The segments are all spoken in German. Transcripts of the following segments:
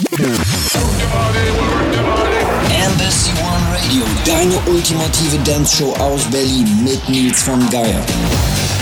Yeah. Ultimative Dance-Show aus Berlin mit Nils von Geier.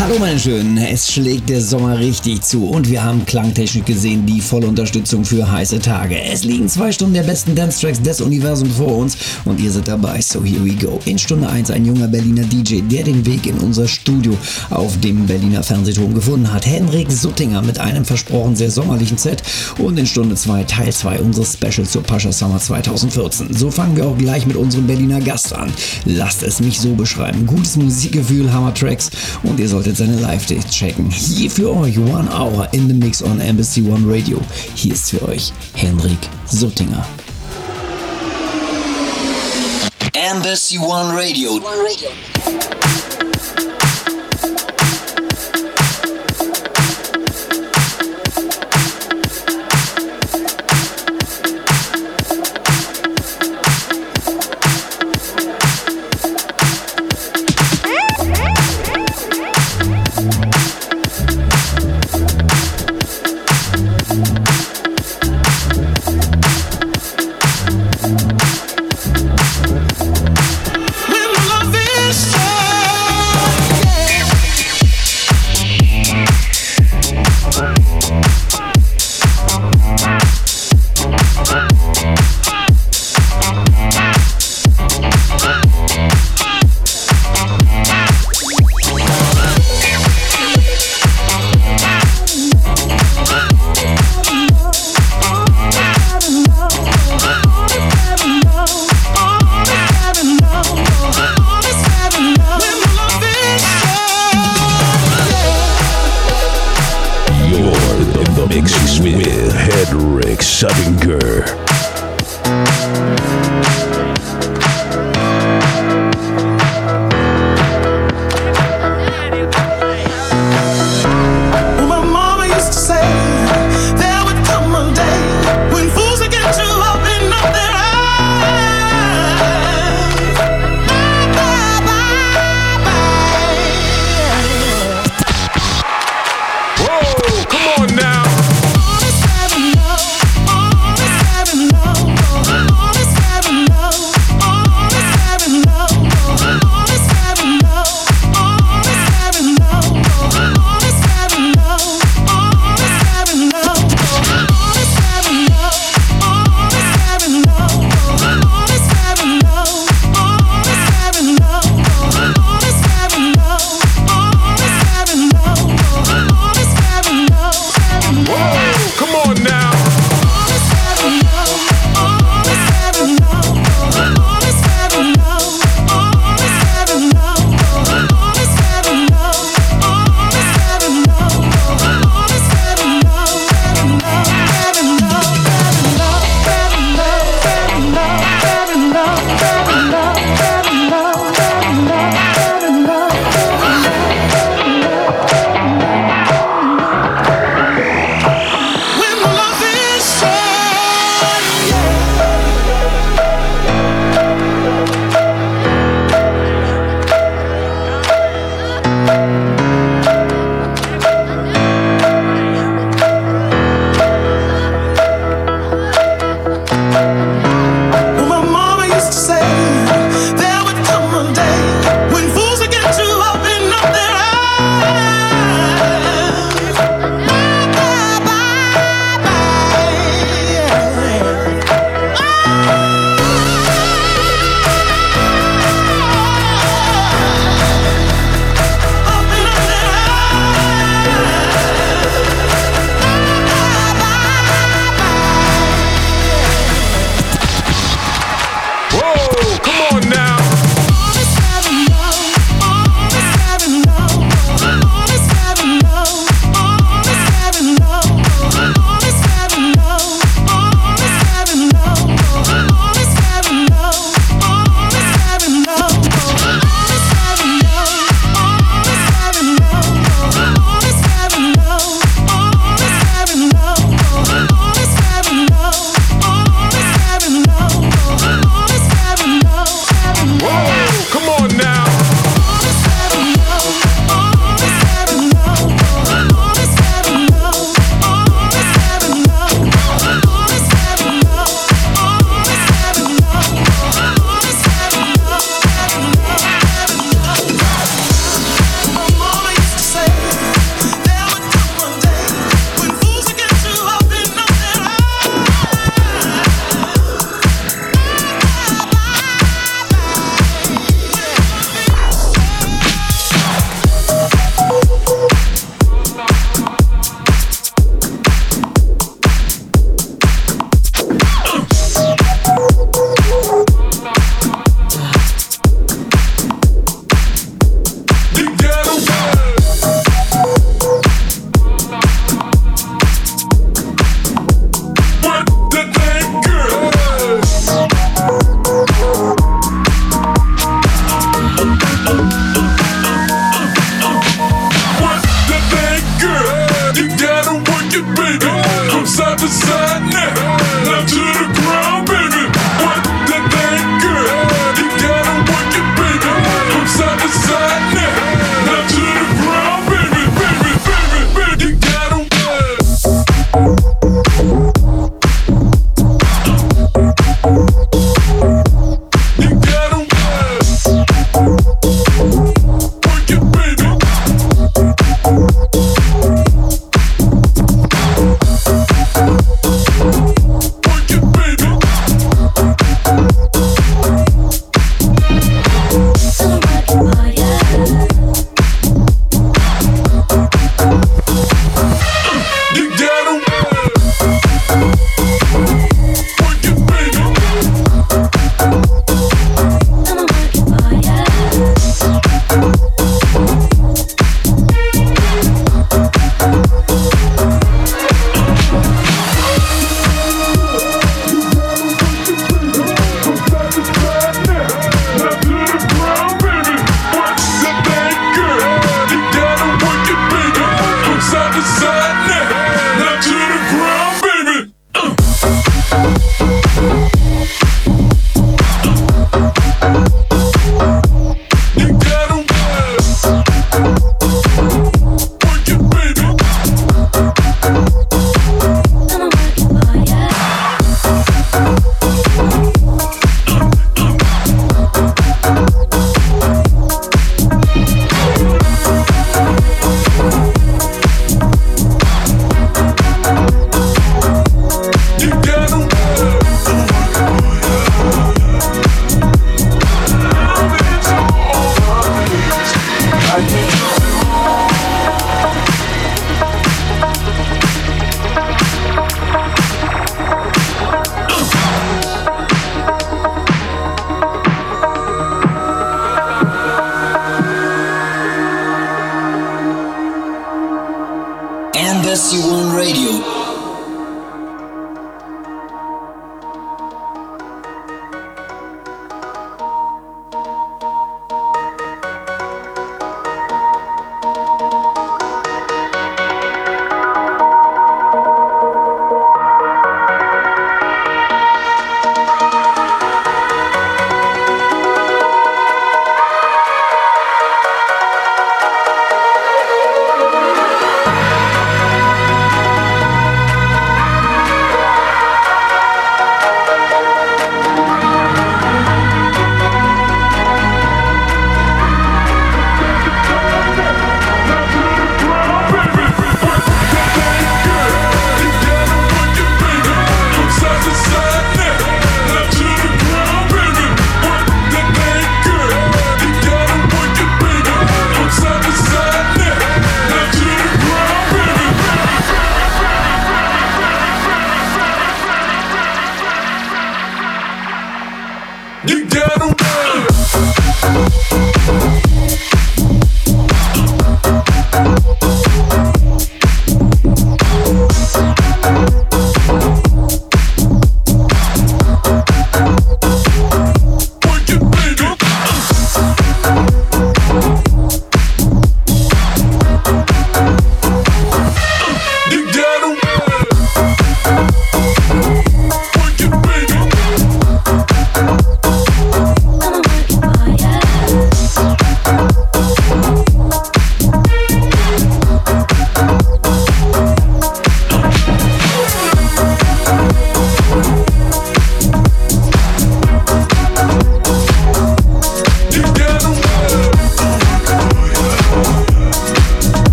Hallo meine Schönen, es schlägt der Sommer richtig zu und wir haben Klangtechnik gesehen, die volle Unterstützung für heiße Tage. Es liegen zwei Stunden der besten Dance-Tracks des Universums vor uns und ihr seid dabei, so here we go. In Stunde 1 ein junger Berliner DJ, der den Weg in unser Studio auf dem Berliner Fernsehturm gefunden hat. Henrik Suttinger mit einem versprochen sehr sommerlichen Set und in Stunde 2 Teil 2 unseres Specials zur Pascha Summer 2014. So fangen wir auch gleich mit unserem Berliner Gast an. Lasst es mich so beschreiben. Gutes Musikgefühl, Hammer-Tracks und ihr solltet seine Live-Dates checken. Hier für euch One Hour in the Mix on Embassy One Radio. Hier ist für euch Henrik Suttinger. Embassy One Radio. One Radio. Southern Girl.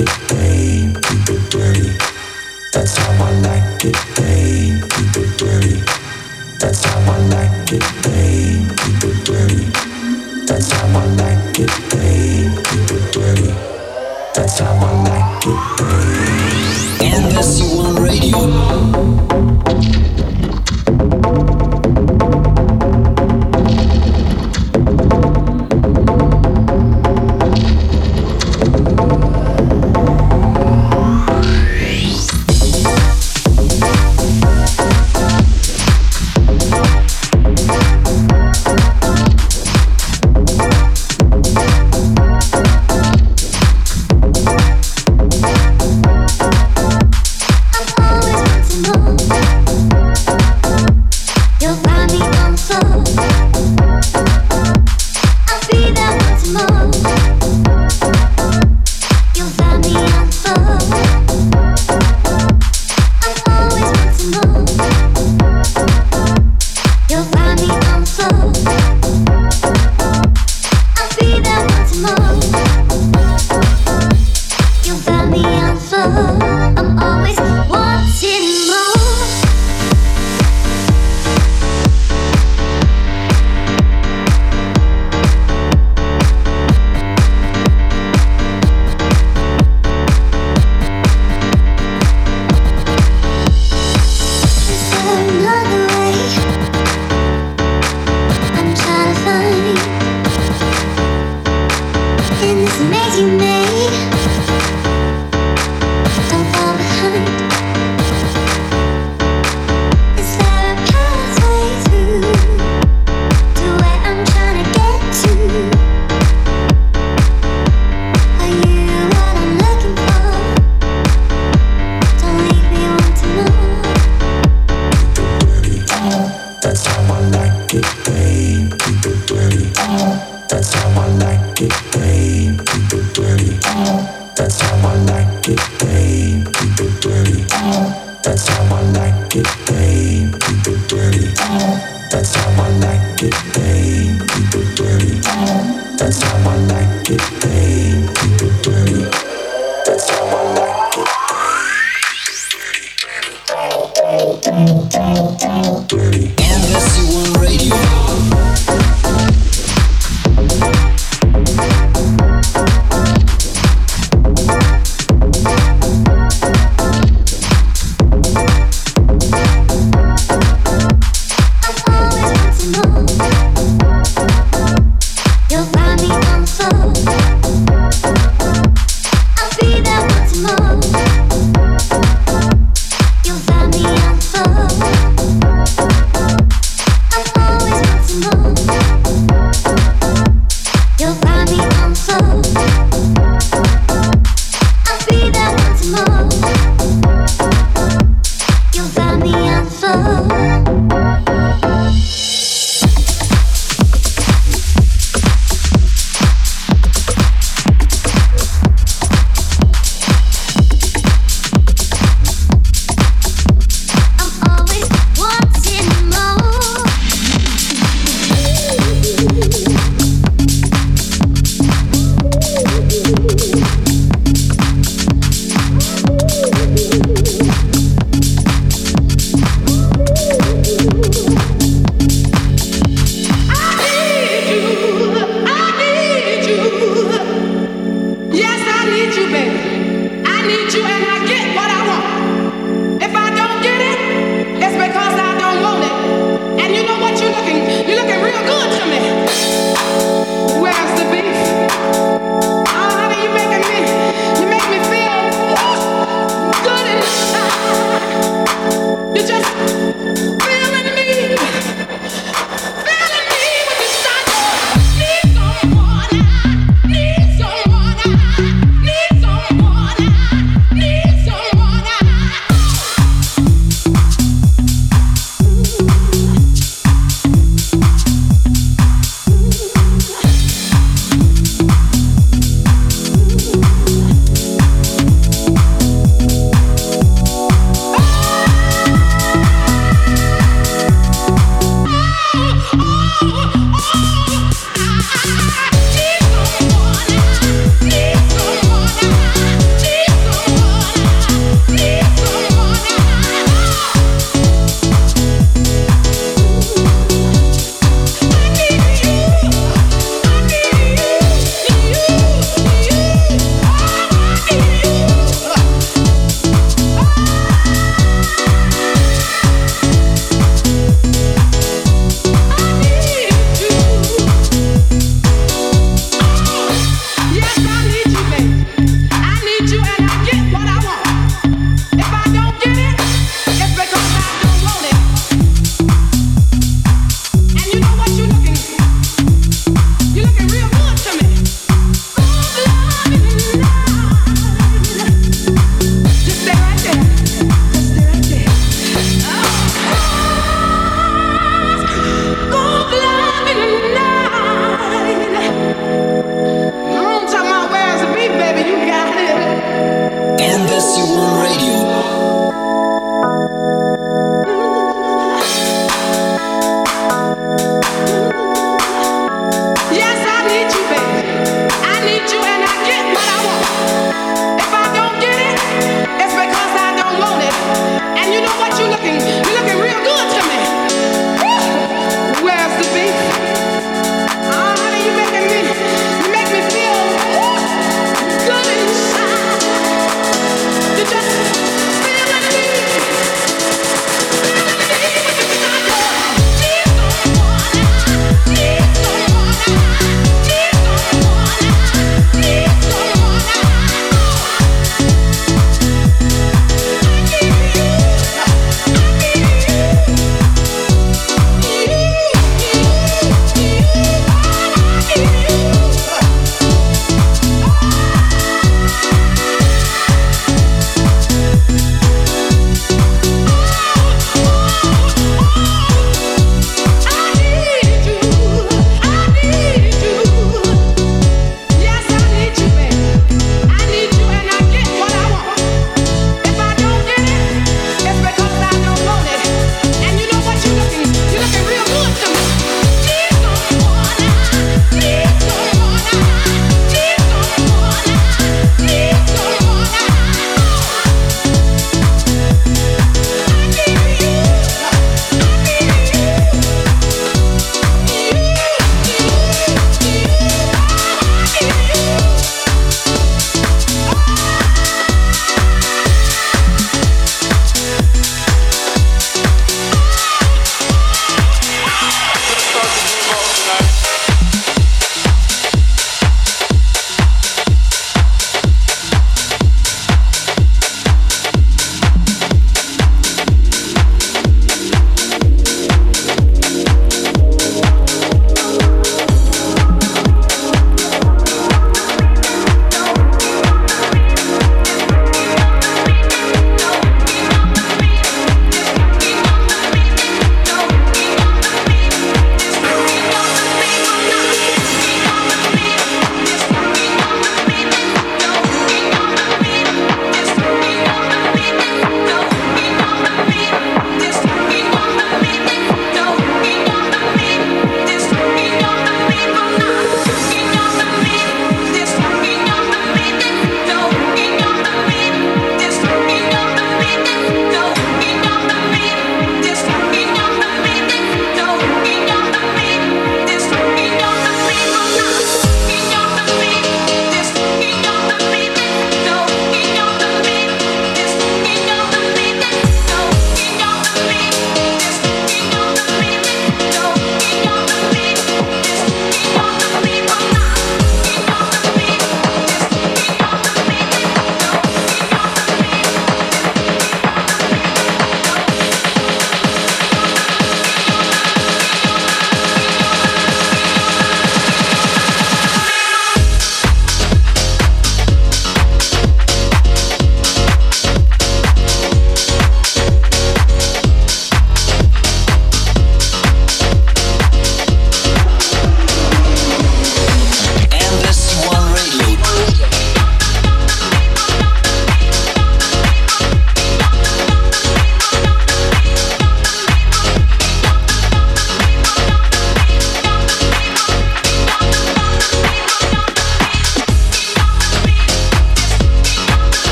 it, babe, keep it dirty. That's how I like it, babe.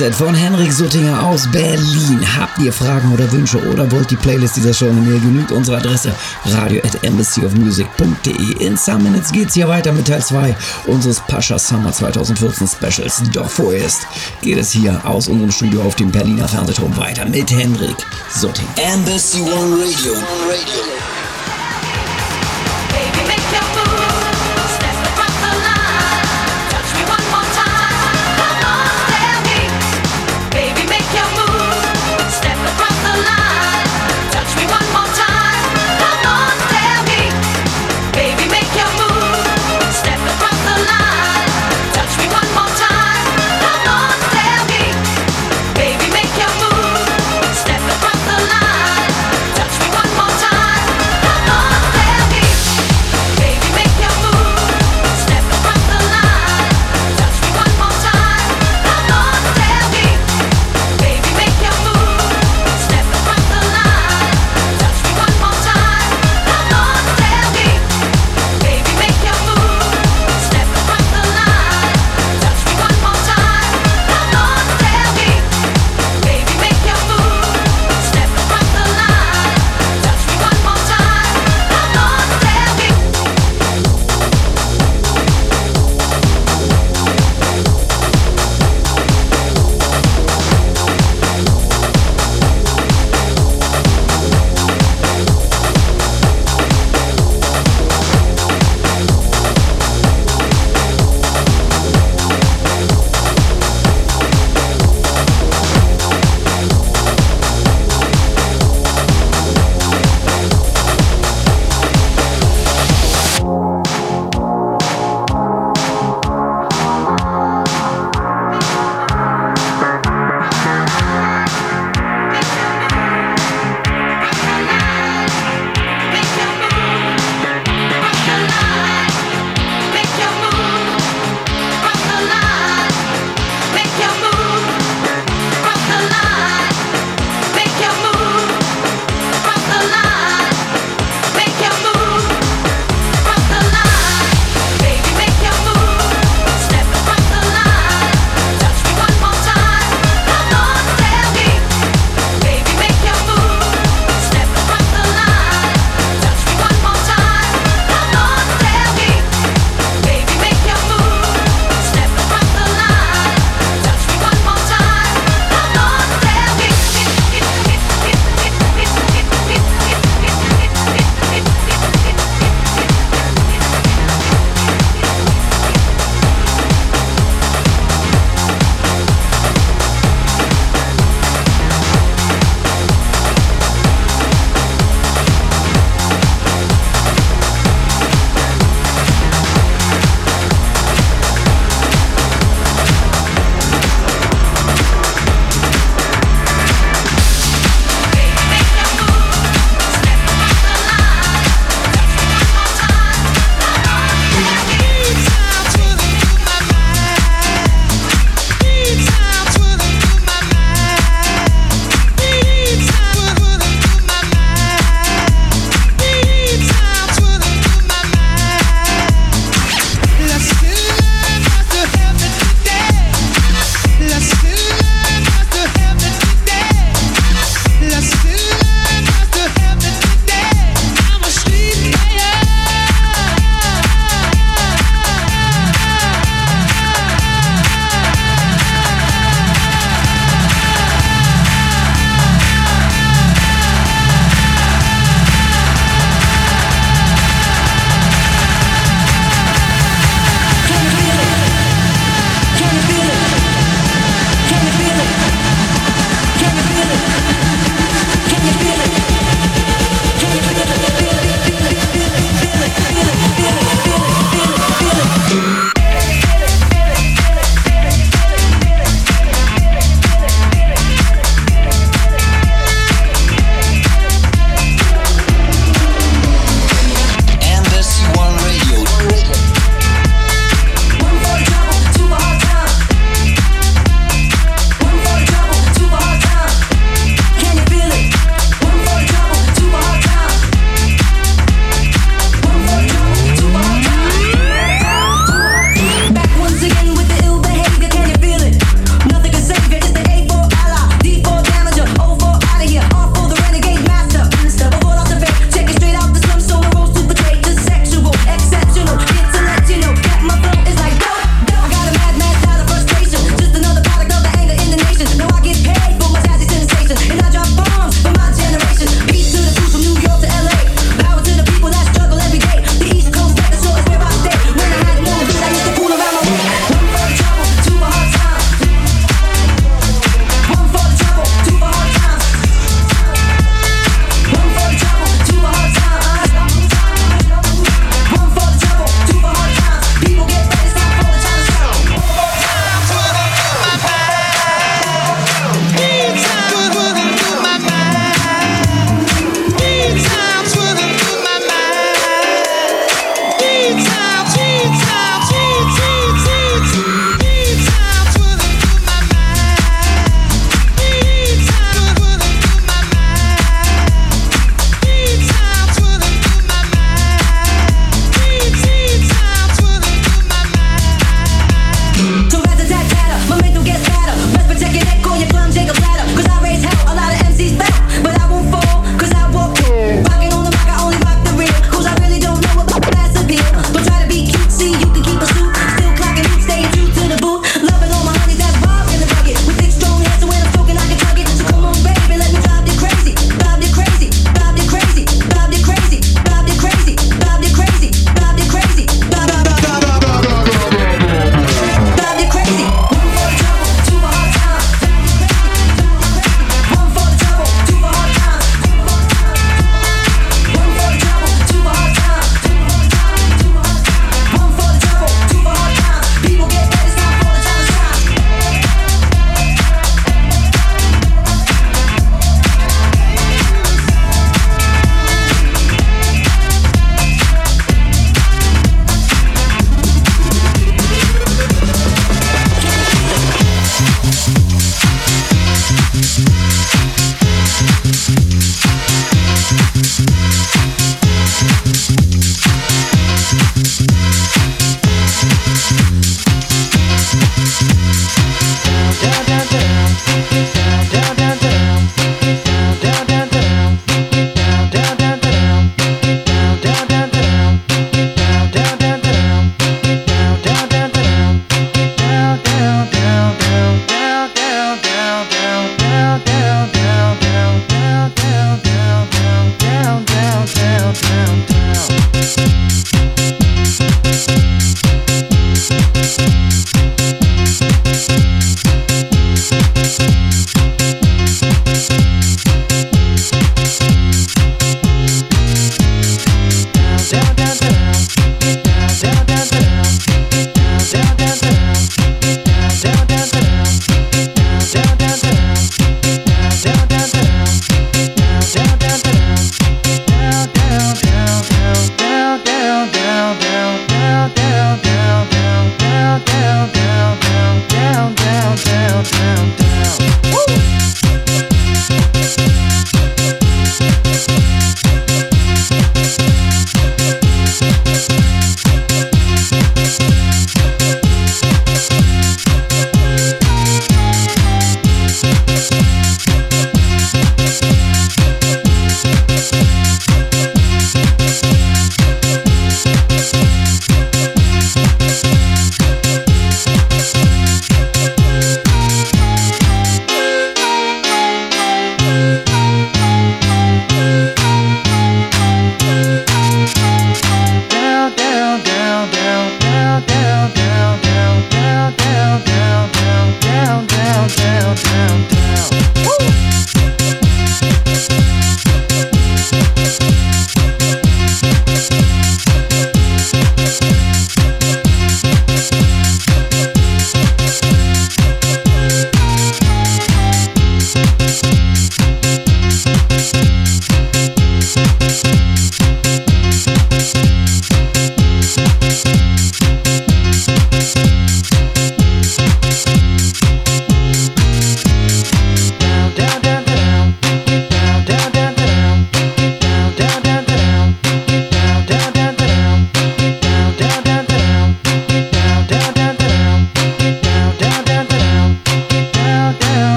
DJ-Set von Henrik Suttinger aus Berlin. Habt ihr Fragen oder Wünsche oder wollt die Playlist dieser Show eine Mail genügt? Unsere Adresse radio at embassyofmusic.de. In some minutes geht's hier weiter mit Teil 2 unseres Pascha Summer 2014 Specials. Doch vorerst geht es hier aus unserem Studio auf dem Berliner Fernsehturm weiter mit Henrik Suttinger. Embassy One Radio. Radio.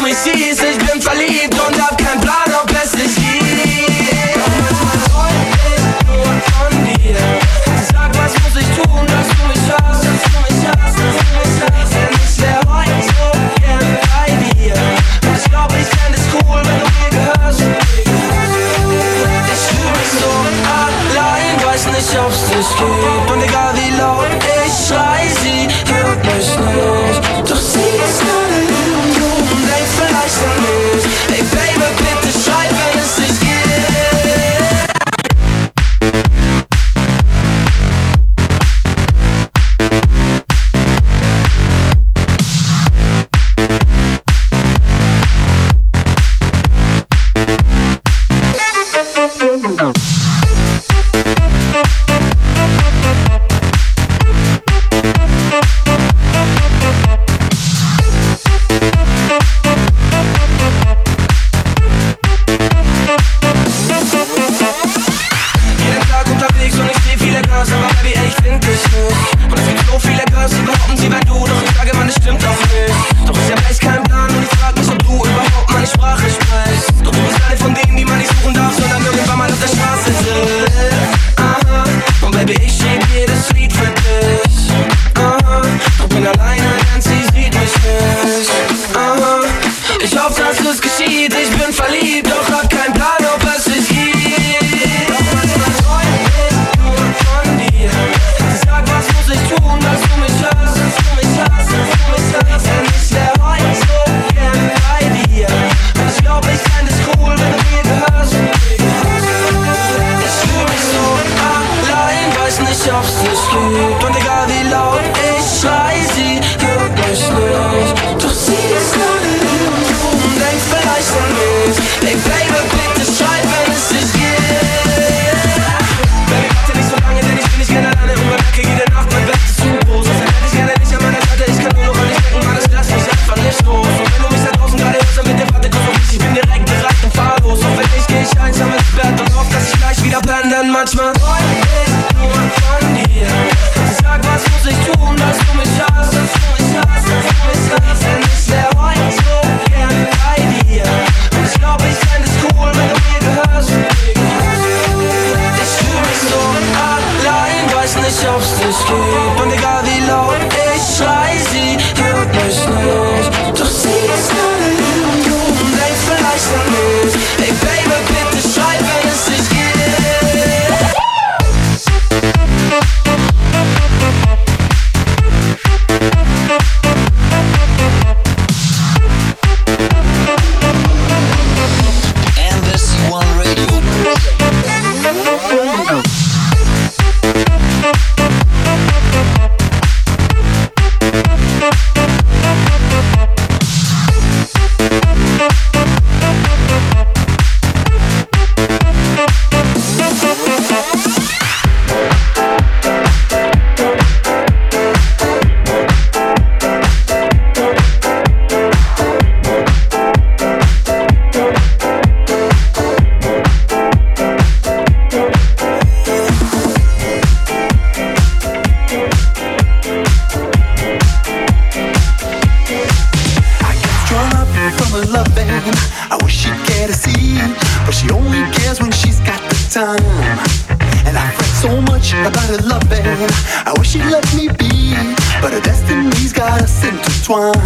tú me hiciste bien solito. Nicht, ob's dich gibt. Und egal wie laut ich schrei, sie hört mich nicht. Doch sie ist hier und du und denkt vielleicht an mich. Ey, Baby, bitte schreib, wenn es dich gibt. Baby, warte nicht so lange, denn ich bin nicht gerne alleine und merke jede Nacht, mein Bett ist zu groß. Sonst hätte ich gerne dich an meiner Seite, ich kann nur noch an dich denken, Mann, das lass mich einfach nicht los. Und wenn du mich da draußen gerade hörst, dann bitte warte kurz auf mich, ich bin direkt bereit und fahr los. Und wenn nicht, geh ich einsam ins Bett und hoff, dass ich gleich wieder penne, denn manchmal ob's dich gibt. Und egal wie laut ich schrei, sie hört mich nicht. Loving. I wish she'd care to see, but she only cares when she's got the time. And I fret so much about her loving. I wish she'd let me be, but her destiny's got us intertwined.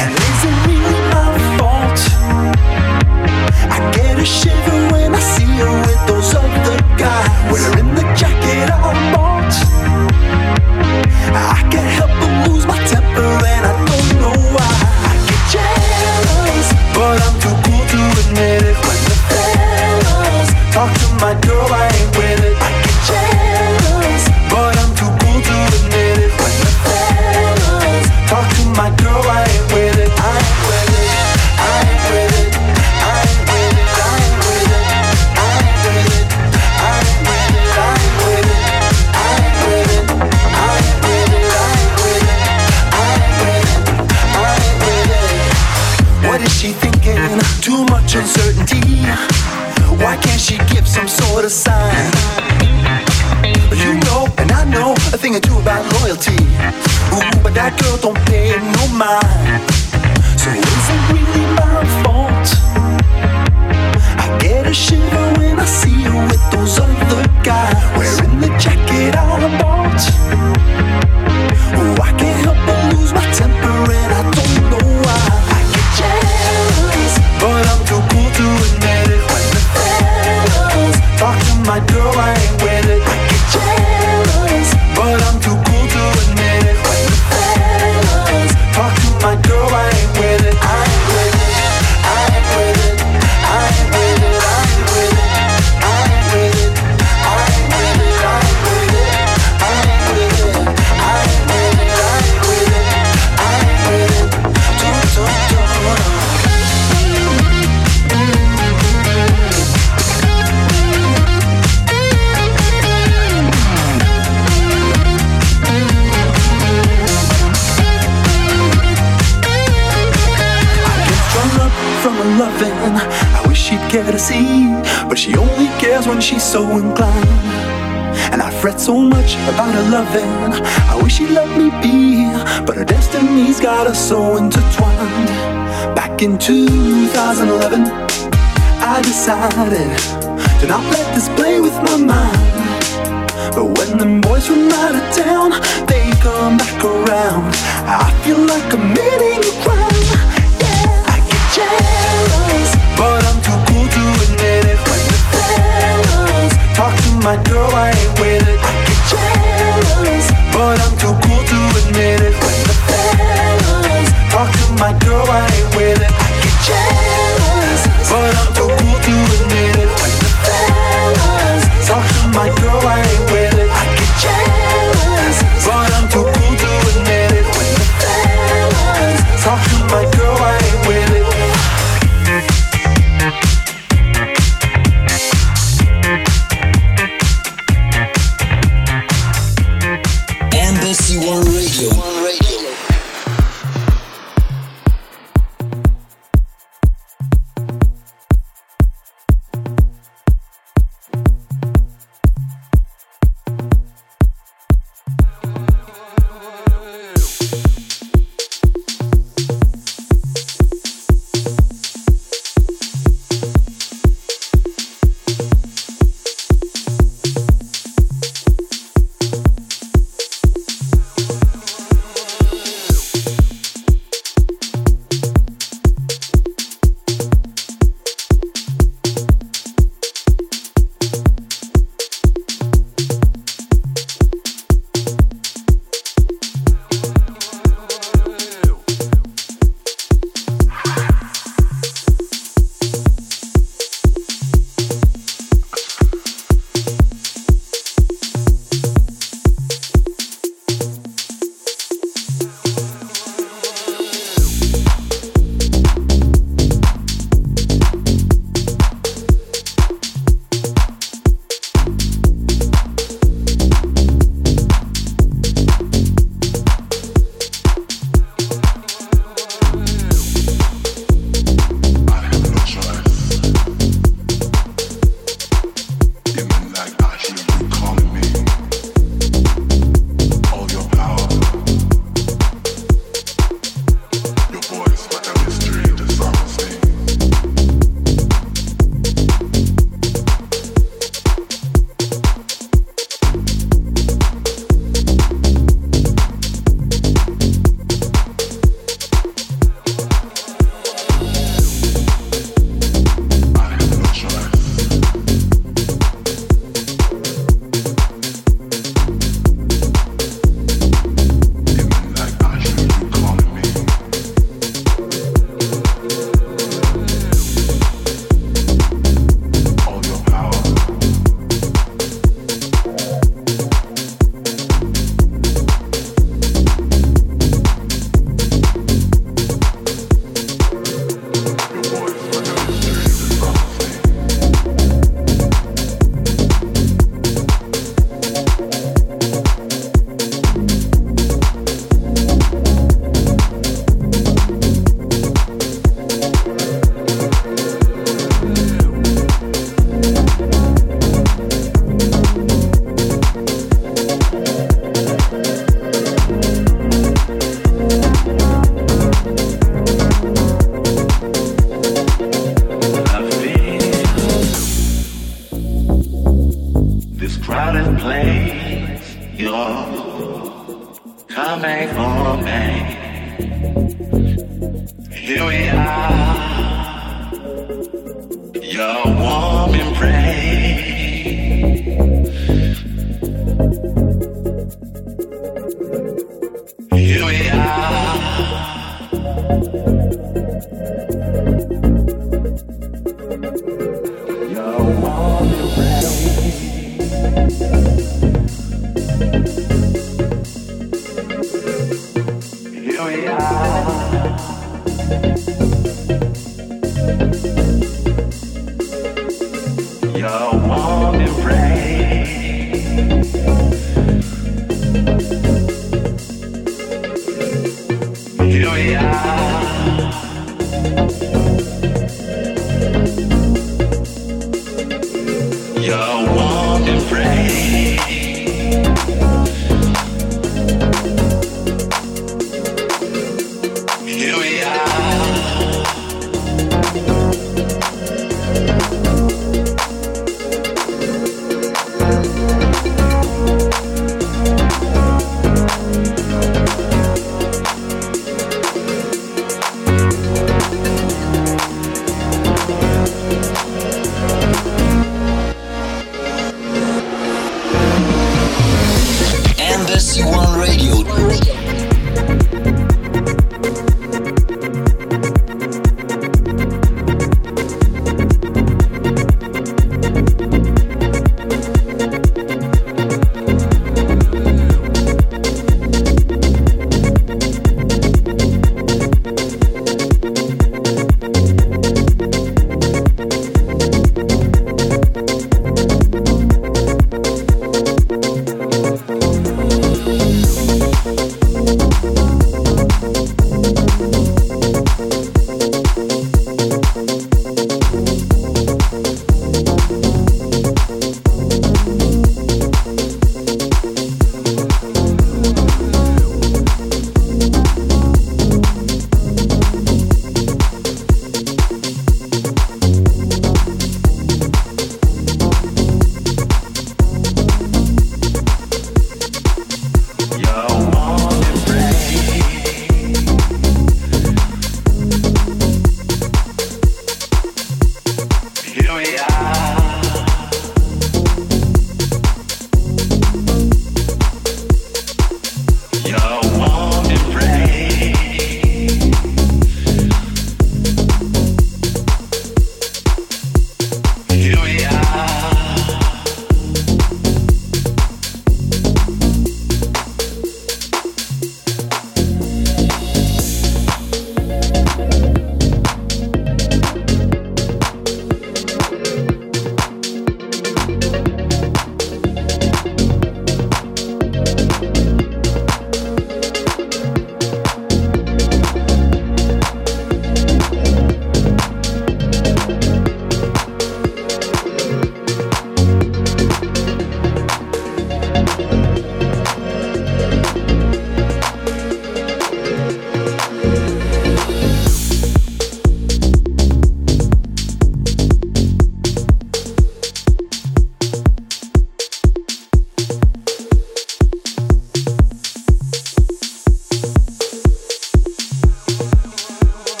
And is it really my fault? I get a shiver when I see her with those other guys, wearing the jacket I bought. I can't help but lose my temper and I don't know why. About loyalty. Ooh, but that girl don't pay no mind. So is it really my fault? I get a shiver when I see her with those other guys she's so inclined. And I fret so much about her loving. I wish she'd let me be, but her destiny's got us so intertwined. Back in 2011, I decided to not let this play with my mind. But when them boys from out of town, they come back around. I feel like I'm committing a crime. My girl, I ain't with it. I get jealous, but I'm too cool to admit it. When the fellas talk to my girl, I ain't with it. I get jealous,